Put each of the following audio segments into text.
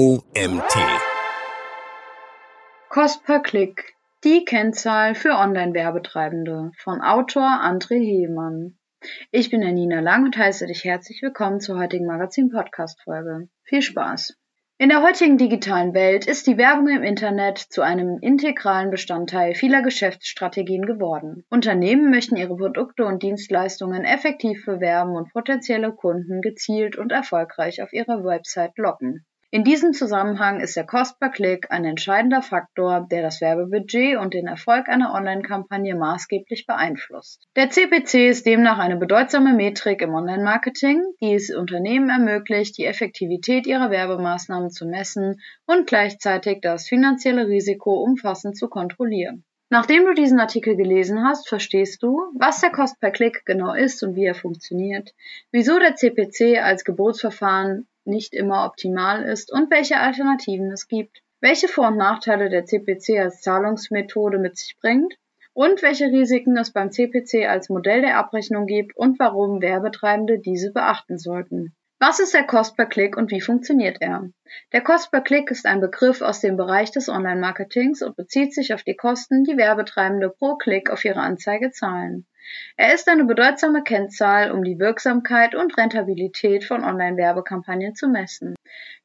OMT. Kost per Klick. Die Kennzahl für Online-Werbetreibende von Autor André Heemann. Ich bin Nina Lang und heiße dich herzlich willkommen zur heutigen Magazin-Podcast-Folge. Viel Spaß! In der heutigen digitalen Welt ist die Werbung im Internet zu einem integralen Bestandteil vieler Geschäftsstrategien geworden. Unternehmen möchten ihre Produkte und Dienstleistungen effektiv bewerben und potenzielle Kunden gezielt und erfolgreich auf ihre Website locken. In diesem Zusammenhang ist der Cost per Click ein entscheidender Faktor, der das Werbebudget und den Erfolg einer Online-Kampagne maßgeblich beeinflusst. Der CPC ist demnach eine bedeutsame Metrik im Online-Marketing, die es Unternehmen ermöglicht, die Effektivität ihrer Werbemaßnahmen zu messen und gleichzeitig das finanzielle Risiko umfassend zu kontrollieren. Nachdem du diesen Artikel gelesen hast, verstehst du, was der Cost per Click genau ist und wie er funktioniert, wieso der CPC als Gebotsverfahren nicht immer optimal ist und welche Alternativen es gibt, welche Vor- und Nachteile der CPC als Zahlungsmethode mit sich bringt und welche Risiken es beim CPC als Modell der Abrechnung gibt und warum Werbetreibende diese beachten sollten. Was ist der Cost per Click und wie funktioniert er? Der Cost per Click ist ein Begriff aus dem Bereich des Online-Marketings und bezieht sich auf die Kosten, die Werbetreibende pro Klick auf ihre Anzeige zahlen. Er ist eine bedeutsame Kennzahl, um die Wirksamkeit und Rentabilität von Online-Werbekampagnen zu messen.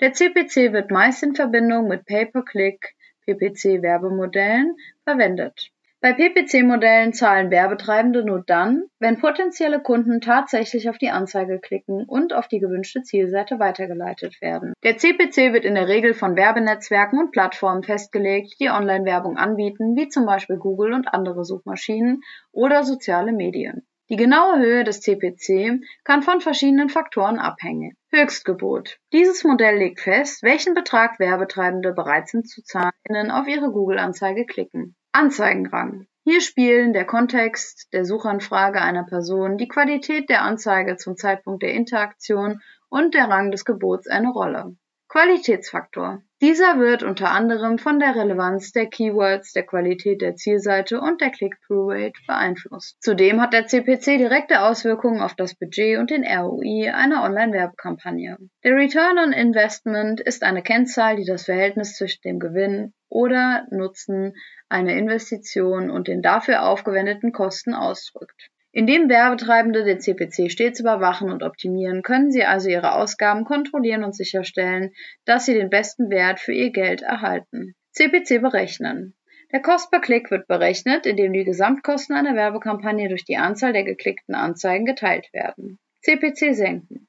Der CPC wird meist in Verbindung mit Pay-per-Click PPC-Werbemodellen verwendet. Bei PPC-Modellen zahlen Werbetreibende nur dann, wenn potenzielle Kunden tatsächlich auf die Anzeige klicken und auf die gewünschte Zielseite weitergeleitet werden. Der CPC wird in der Regel von Werbenetzwerken und Plattformen festgelegt, die Online-Werbung anbieten, wie zum Beispiel Google und andere Suchmaschinen oder soziale Medien. Die genaue Höhe des CPC kann von verschiedenen Faktoren abhängen. Höchstgebot. Dieses Modell legt fest, welchen Betrag Werbetreibende bereit sind zu zahlen, auf ihre Google-Anzeige klicken. Anzeigenrang. Hier spielen der Kontext der Suchanfrage einer Person, die Qualität der Anzeige zum Zeitpunkt der Interaktion und der Rang des Gebots eine Rolle. Qualitätsfaktor. Dieser wird unter anderem von der Relevanz der Keywords, der Qualität der Zielseite und der Click-Through-Rate beeinflusst. Zudem hat der CPC direkte Auswirkungen auf das Budget und den ROI einer Online-Werbekampagne. Der Return on Investment ist eine Kennzahl, die das Verhältnis zwischen dem Gewinn oder Nutzen einer Investition und den dafür aufgewendeten Kosten ausdrückt. Indem Werbetreibende den CPC stets überwachen und optimieren, können sie also ihre Ausgaben kontrollieren und sicherstellen, dass sie den besten Wert für ihr Geld erhalten. CPC berechnen. Der Cost per Klick wird berechnet, indem die Gesamtkosten einer Werbekampagne durch die Anzahl der geklickten Anzeigen geteilt werden. CPC senken.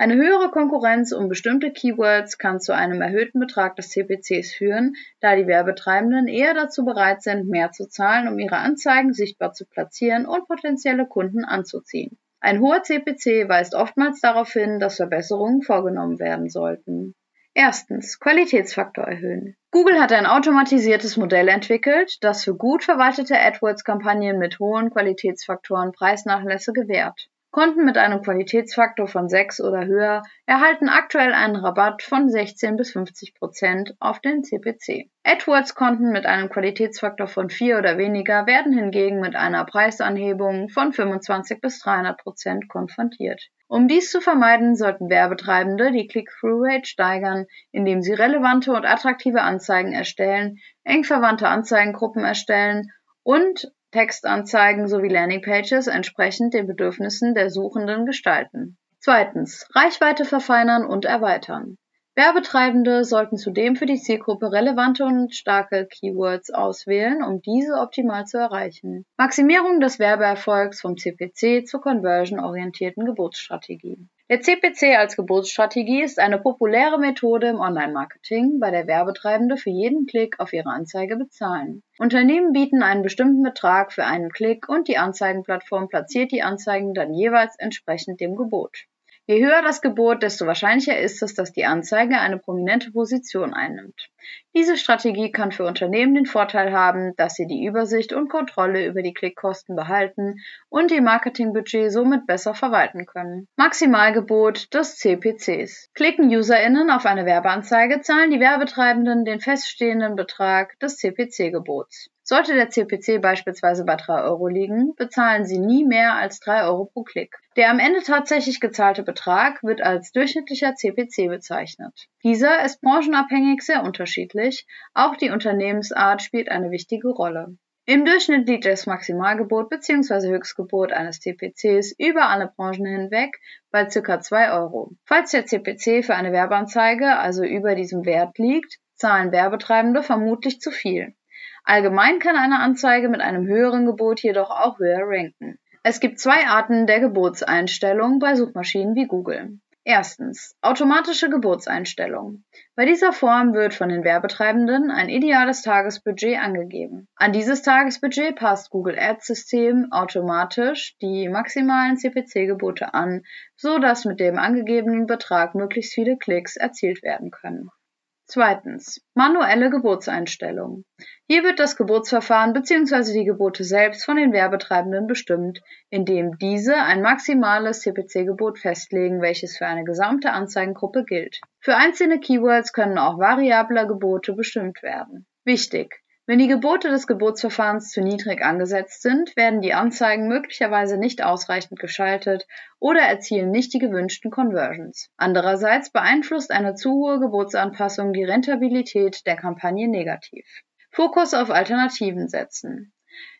Eine höhere Konkurrenz um bestimmte Keywords kann zu einem erhöhten Betrag des CPCs führen, da die Werbetreibenden eher dazu bereit sind, mehr zu zahlen, um ihre Anzeigen sichtbar zu platzieren und potenzielle Kunden anzuziehen. Ein hoher CPC weist oftmals darauf hin, dass Verbesserungen vorgenommen werden sollten. Erstens. Qualitätsfaktor erhöhen. Google hat ein automatisiertes Modell entwickelt, das für gut verwaltete AdWords-Kampagnen mit hohen Qualitätsfaktoren Preisnachlässe gewährt. Konten mit einem Qualitätsfaktor von 6 oder höher erhalten aktuell einen Rabatt von 16 bis 50 Prozent auf den CPC. AdWords-Konten mit einem Qualitätsfaktor von 4 oder weniger werden hingegen mit einer Preisanhebung von 25 bis 300 Prozent konfrontiert. Um dies zu vermeiden, sollten Werbetreibende die Click-Through-Rate steigern, indem sie relevante und attraktive Anzeigen erstellen, eng verwandte Anzeigengruppen erstellen und Textanzeigen sowie Landingpages entsprechend den Bedürfnissen der Suchenden gestalten. Zweitens. Reichweite verfeinern und erweitern. Werbetreibende sollten zudem für die Zielgruppe relevante und starke Keywords auswählen, um diese optimal zu erreichen. Maximierung des Werbeerfolgs vom CPC zur conversion-orientierten Gebotsstrategie. Der CPC als Gebotsstrategie ist eine populäre Methode im Online-Marketing, bei der Werbetreibende für jeden Klick auf ihre Anzeige bezahlen. Unternehmen bieten einen bestimmten Betrag für einen Klick und die Anzeigenplattform platziert die Anzeigen dann jeweils entsprechend dem Gebot. Je höher das Gebot, desto wahrscheinlicher ist es, dass die Anzeige eine prominente Position einnimmt. Diese Strategie kann für Unternehmen den Vorteil haben, dass sie die Übersicht und Kontrolle über die Klickkosten behalten und ihr Marketingbudget somit besser verwalten können. Maximalgebot des CPCs. Klicken UserInnen auf eine Werbeanzeige, zahlen die Werbetreibenden den feststehenden Betrag des CPC-Gebots. Sollte der CPC beispielsweise bei 3 Euro liegen, bezahlen Sie nie mehr als 3 Euro pro Klick. Der am Ende tatsächlich gezahlte Betrag wird als durchschnittlicher CPC bezeichnet. Dieser ist branchenabhängig sehr unterschiedlich, auch die Unternehmensart spielt eine wichtige Rolle. Im Durchschnitt liegt das Maximalgebot bzw. Höchstgebot eines CPCs über alle Branchen hinweg bei ca. 2 Euro. Falls der CPC für eine Werbeanzeige also über diesem Wert liegt, zahlen Werbetreibende vermutlich zu viel. Allgemein kann eine Anzeige mit einem höheren Gebot jedoch auch höher ranken. Es gibt zwei Arten der Gebotseinstellung bei Suchmaschinen wie Google. Erstens. Automatische Gebotseinstellung. Bei dieser Form wird von den Werbetreibenden ein ideales Tagesbudget angegeben. An dieses Tagesbudget passt Google Ads System automatisch die maximalen CPC-Gebote an, so dass mit dem angegebenen Betrag möglichst viele Klicks erzielt werden können. Zweitens. Manuelle Gebotseinstellung. Hier wird das Gebotsverfahren bzw. die Gebote selbst von den Werbetreibenden bestimmt, indem diese ein maximales CPC-Gebot festlegen, welches für eine gesamte Anzeigengruppe gilt. Für einzelne Keywords können auch variable Gebote bestimmt werden. Wichtig! Wenn die Gebote des Gebotsverfahrens zu niedrig angesetzt sind, werden die Anzeigen möglicherweise nicht ausreichend geschaltet oder erzielen nicht die gewünschten Conversions. Andererseits beeinflusst eine zu hohe Gebotsanpassung die Rentabilität der Kampagne negativ. Fokus auf Alternativen setzen.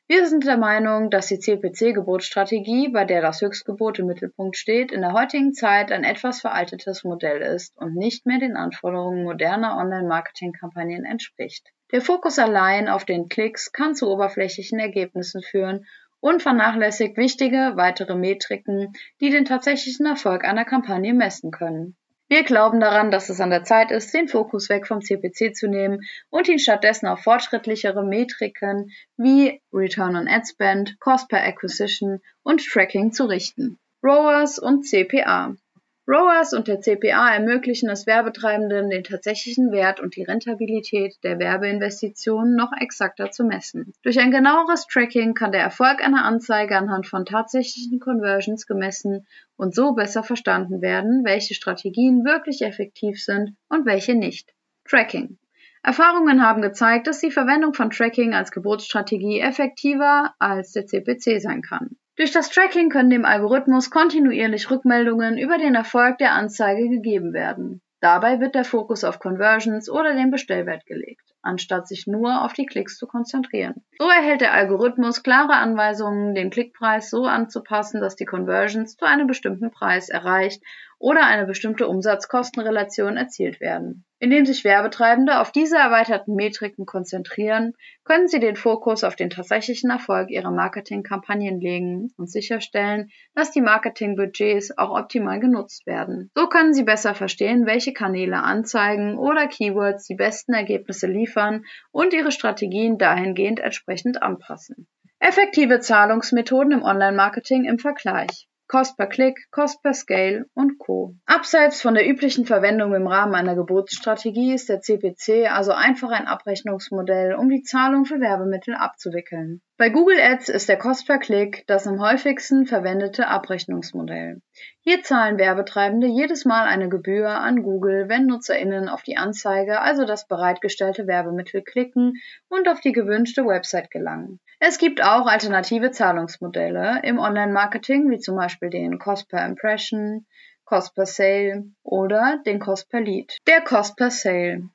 Wir sind der Meinung, dass die CPC-Gebotsstrategie, bei der das Höchstgebot im Mittelpunkt steht, in der heutigen Zeit ein etwas veraltetes Modell ist und nicht mehr den Anforderungen moderner Online-Marketing-Kampagnen entspricht. Der Fokus allein auf den Klicks kann zu oberflächlichen Ergebnissen führen und vernachlässigt wichtige weitere Metriken, die den tatsächlichen Erfolg einer Kampagne messen können. Wir glauben daran, dass es an der Zeit ist, den Fokus weg vom CPC zu nehmen und ihn stattdessen auf fortschrittlichere Metriken wie Return on Ad Spend, Cost per Acquisition und Tracking zu richten. ROAS und CPA. ROAS und der CPA ermöglichen es Werbetreibenden, den tatsächlichen Wert und die Rentabilität der Werbeinvestitionen noch exakter zu messen. Durch ein genaueres Tracking kann der Erfolg einer Anzeige anhand von tatsächlichen Conversions gemessen und so besser verstanden werden, welche Strategien wirklich effektiv sind und welche nicht. Tracking. Erfahrungen haben gezeigt, dass die Verwendung von Tracking als Geburtsstrategie effektiver als der CPC sein kann. Durch das Tracking können dem Algorithmus kontinuierlich Rückmeldungen über den Erfolg der Anzeige gegeben werden. Dabei wird der Fokus auf Conversions oder den Bestellwert gelegt, anstatt sich nur auf die Klicks zu konzentrieren. So erhält der Algorithmus klare Anweisungen, den Klickpreis so anzupassen, dass die Conversions zu einem bestimmten Preis erreicht oder eine bestimmte Umsatz-Kosten-Relation erzielt werden. Indem sich Werbetreibende auf diese erweiterten Metriken konzentrieren, können sie den Fokus auf den tatsächlichen Erfolg ihrer Marketingkampagnen legen und sicherstellen, dass die Marketingbudgets auch optimal genutzt werden. So können sie besser verstehen, welche Kanäle Anzeigen oder Keywords die besten Ergebnisse liefern und ihre Strategien dahingehend entsprechend anpassen. Effektive Zahlungsmethoden im Online-Marketing im Vergleich. Cost per Click, Cost per Scale und Co. Abseits von der üblichen Verwendung im Rahmen einer Geburtsstrategie ist der CPC also einfach ein Abrechnungsmodell, um die Zahlung für Werbemittel abzuwickeln. Bei Google Ads ist der Cost per Click das am häufigsten verwendete Abrechnungsmodell. Hier zahlen Werbetreibende jedes Mal eine Gebühr an Google, wenn NutzerInnen auf die Anzeige, also das bereitgestellte Werbemittel klicken und auf die gewünschte Website gelangen. Es gibt auch alternative Zahlungsmodelle im Online-Marketing, wie zum Beispiel den Cost per Impression, Cost per Sale oder den Cost per Lead. Der Cost per Sale.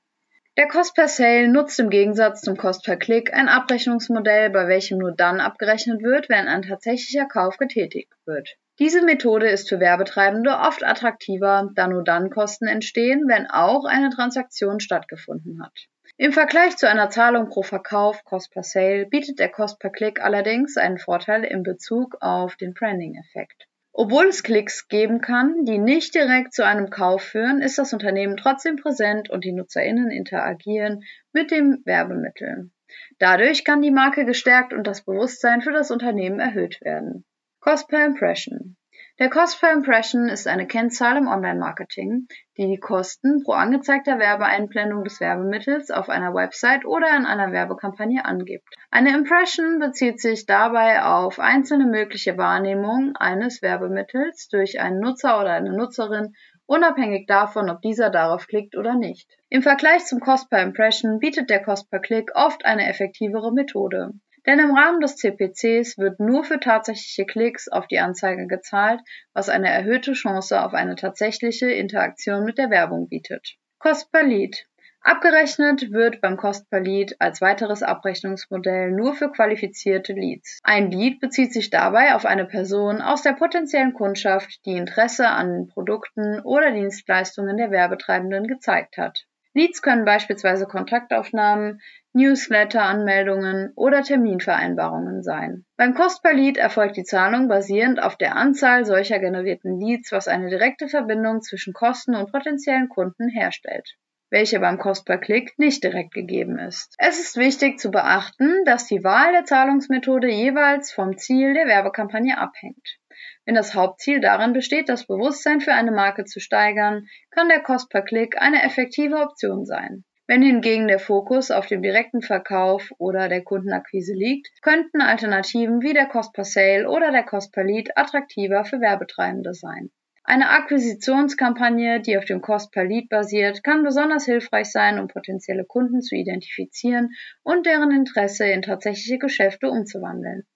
Der Cost per Sale nutzt im Gegensatz zum Cost per Click ein Abrechnungsmodell, bei welchem nur dann abgerechnet wird, wenn ein tatsächlicher Kauf getätigt wird. Diese Methode ist für Werbetreibende oft attraktiver, da nur dann Kosten entstehen, wenn auch eine Transaktion stattgefunden hat. Im Vergleich zu einer Zahlung pro Verkauf Cost per Sale bietet der Cost per Click allerdings einen Vorteil in Bezug auf den Branding-Effekt. Obwohl es Klicks geben kann, die nicht direkt zu einem Kauf führen, ist das Unternehmen trotzdem präsent und die Nutzerinnen interagieren mit dem Werbemittel. Dadurch kann die Marke gestärkt und das Bewusstsein für das Unternehmen erhöht werden. Cost per Impression der Cost per Impression ist eine Kennzahl im Online-Marketing, die die Kosten pro angezeigter Werbeeinblendung des Werbemittels auf einer Website oder in einer Werbekampagne angibt. Eine Impression bezieht sich dabei auf einzelne mögliche Wahrnehmungen eines Werbemittels durch einen Nutzer oder eine Nutzerin unabhängig davon, ob dieser darauf klickt oder nicht. Im Vergleich zum Cost per Impression bietet der Cost per Click oft eine effektivere Methode. Denn im Rahmen des CPCs wird nur für tatsächliche Klicks auf die Anzeige gezahlt, was eine erhöhte Chance auf eine tatsächliche Interaktion mit der Werbung bietet. Cost per Lead. Abgerechnet wird beim Cost per Lead als weiteres Abrechnungsmodell nur für qualifizierte Leads. Ein Lead bezieht sich dabei auf eine Person aus der potenziellen Kundschaft, die Interesse an Produkten oder Dienstleistungen der Werbetreibenden gezeigt hat. Leads können beispielsweise Kontaktaufnahmen, Newsletter-Anmeldungen oder Terminvereinbarungen sein. Beim Cost per Lead erfolgt die Zahlung basierend auf der Anzahl solcher generierten Leads, was eine direkte Verbindung zwischen Kosten und potenziellen Kunden herstellt welche beim Cost per Click nicht direkt gegeben ist. Es ist wichtig zu beachten, dass die Wahl der Zahlungsmethode jeweils vom Ziel der Werbekampagne abhängt. Wenn das Hauptziel darin besteht, das Bewusstsein für eine Marke zu steigern, kann der Cost per Click eine effektive Option sein. Wenn hingegen der Fokus auf dem direkten Verkauf oder der Kundenakquise liegt, könnten Alternativen wie der Cost per Sale oder der Cost per Lead attraktiver für Werbetreibende sein. Eine Akquisitionskampagne, die auf dem Cost per Lead basiert, kann besonders hilfreich sein, um potenzielle Kunden zu identifizieren und deren Interesse in tatsächliche Geschäfte umzuwandeln.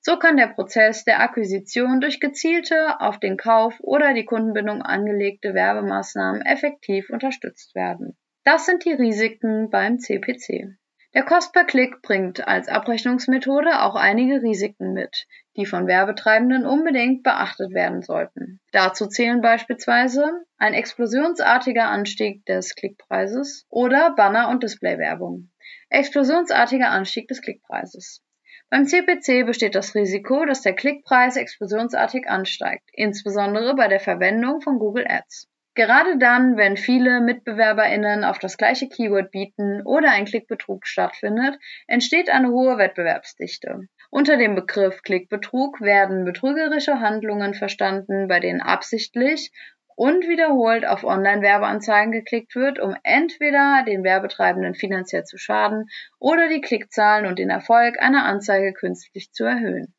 So kann der Prozess der Akquisition durch gezielte, auf den Kauf oder die Kundenbindung angelegte Werbemaßnahmen effektiv unterstützt werden. Das sind die Risiken beim CPC. Der Cost per Click bringt als Abrechnungsmethode auch einige Risiken mit, die von Werbetreibenden unbedingt beachtet werden sollten. Dazu zählen beispielsweise ein explosionsartiger Anstieg des Klickpreises oder Banner- und Displaywerbung. Explosionsartiger Anstieg des Klickpreises. Beim CPC besteht das Risiko, dass der Klickpreis explosionsartig ansteigt, insbesondere bei der Verwendung von Google Ads. Gerade dann, wenn viele MitbewerberInnen auf das gleiche Keyword bieten oder ein Klickbetrug stattfindet, entsteht eine hohe Wettbewerbsdichte. Unter dem Begriff Klickbetrug werden betrügerische Handlungen verstanden, bei denen absichtlich und wiederholt auf Online-Werbeanzeigen geklickt wird, um entweder den Werbetreibenden finanziell zu schaden oder die Klickzahlen und den Erfolg einer Anzeige künstlich zu erhöhen.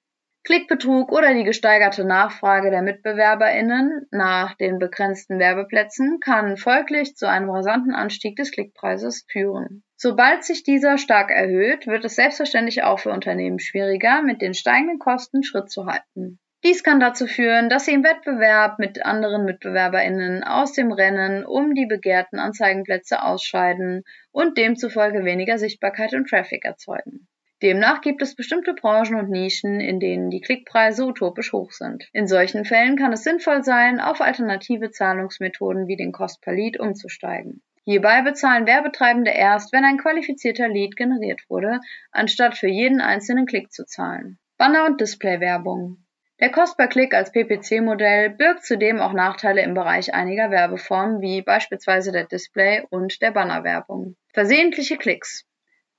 Klickbetrug oder die gesteigerte Nachfrage der MitbewerberInnen nach den begrenzten Werbeplätzen kann folglich zu einem rasanten Anstieg des Klickpreises führen. Sobald sich dieser stark erhöht, wird es selbstverständlich auch für Unternehmen schwieriger, mit den steigenden Kosten Schritt zu halten. Dies kann dazu führen, dass sie im Wettbewerb mit anderen MitbewerberInnen aus dem Rennen um die begehrten Anzeigenplätze ausscheiden und demzufolge weniger Sichtbarkeit und Traffic erzeugen. Demnach gibt es bestimmte Branchen und Nischen, in denen die Klickpreise utopisch hoch sind. In solchen Fällen kann es sinnvoll sein, auf alternative Zahlungsmethoden wie den Cost per Lead umzusteigen. Hierbei bezahlen Werbetreibende erst, wenn ein qualifizierter Lead generiert wurde, anstatt für jeden einzelnen Klick zu zahlen. Banner- und Displaywerbung. Der Cost per Click als PPC-Modell birgt zudem auch Nachteile im Bereich einiger Werbeformen wie beispielsweise der Display- und der Bannerwerbung. Versehentliche Klicks.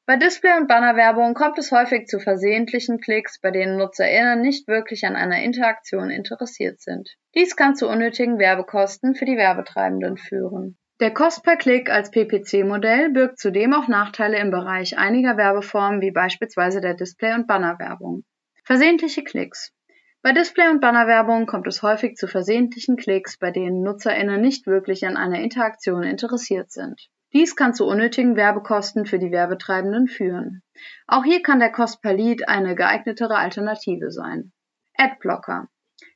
Bei Display- und Bannerwerbung kommt es häufig zu versehentlichen Klicks, bei denen NutzerInnen nicht wirklich an einer Interaktion interessiert sind. Dies kann zu unnötigen Werbekosten für die Werbetreibenden führen. Der Cost per Click als PPC-Modell birgt zudem auch Nachteile im Bereich einiger Werbeformen wie beispielsweise der Display- und Bannerwerbung. Versehentliche Klicks. Bei Display- und Bannerwerbung kommt es häufig zu versehentlichen Klicks, bei denen NutzerInnen nicht wirklich an einer Interaktion interessiert sind. Dies kann zu unnötigen Werbekosten für die Werbetreibenden führen. Auch hier kann der Cost per Lead eine geeignetere Alternative sein. Adblocker.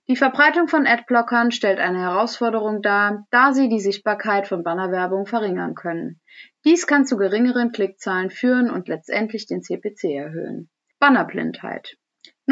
Die Verbreitung von Adblockern stellt eine Herausforderung dar, da sie die Sichtbarkeit von Bannerwerbung verringern können. Dies kann zu geringeren Klickzahlen führen und letztendlich den CPC erhöhen. Bannerblindheit.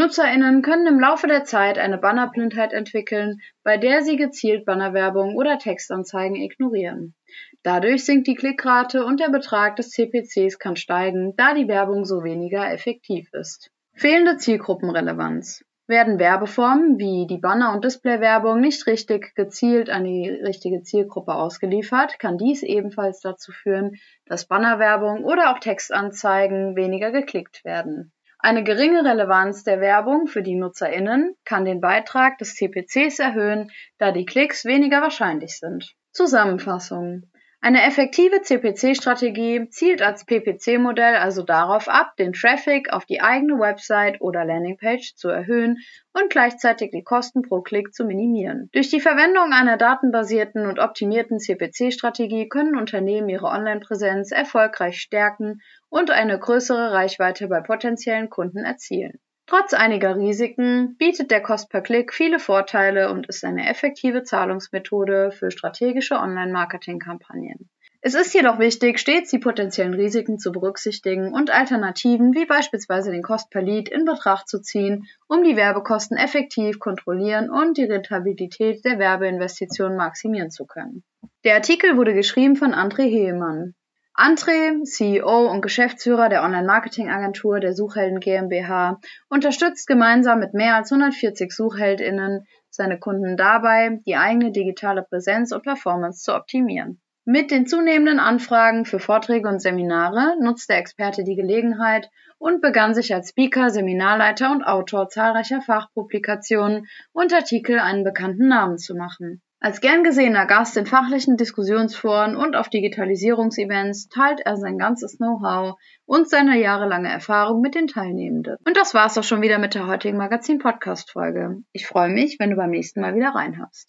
NutzerInnen können im Laufe der Zeit eine Bannerblindheit entwickeln, bei der sie gezielt Bannerwerbung oder Textanzeigen ignorieren. Dadurch sinkt die Klickrate und der Betrag des CPCs kann steigen, da die Werbung so weniger effektiv ist. Fehlende Zielgruppenrelevanz. Werden Werbeformen wie die Banner- und Displaywerbung nicht richtig gezielt an die richtige Zielgruppe ausgeliefert, kann dies ebenfalls dazu führen, dass Bannerwerbung oder auch Textanzeigen weniger geklickt werden. Eine geringe Relevanz der Werbung für die NutzerInnen kann den Beitrag des CPCs erhöhen, da die Klicks weniger wahrscheinlich sind. Zusammenfassung Eine effektive CPC-Strategie zielt als PPC-Modell also darauf ab, den Traffic auf die eigene Website oder Landingpage zu erhöhen und gleichzeitig die Kosten pro Klick zu minimieren. Durch die Verwendung einer datenbasierten und optimierten CPC-Strategie können Unternehmen ihre Online-Präsenz erfolgreich stärken und eine größere Reichweite bei potenziellen Kunden erzielen. Trotz einiger Risiken bietet der Cost per Klick viele Vorteile und ist eine effektive Zahlungsmethode für strategische Online-Marketing-Kampagnen. Es ist jedoch wichtig, stets die potenziellen Risiken zu berücksichtigen und Alternativen wie beispielsweise den Cost per Lead in Betracht zu ziehen, um die Werbekosten effektiv kontrollieren und die Rentabilität der Werbeinvestitionen maximieren zu können. Der Artikel wurde geschrieben von André Heemann. André, CEO und Geschäftsführer der Online-Marketing-Agentur der Suchhelden GmbH, unterstützt gemeinsam mit mehr als 140 SuchheldInnen seine Kunden dabei, die eigene digitale Präsenz und Performance zu optimieren. Mit den zunehmenden Anfragen für Vorträge und Seminare nutzt der Experte die Gelegenheit und begann sich als Speaker, Seminarleiter und Autor zahlreicher Fachpublikationen und Artikel einen bekannten Namen zu machen. Als gern gesehener Gast in fachlichen Diskussionsforen und auf Digitalisierungsevents teilt er sein ganzes Know-how und seine jahrelange Erfahrung mit den Teilnehmenden. Und das war's auch schon wieder mit der heutigen Magazin-Podcast-Folge. Ich freue mich, wenn du beim nächsten Mal wieder reinhörst.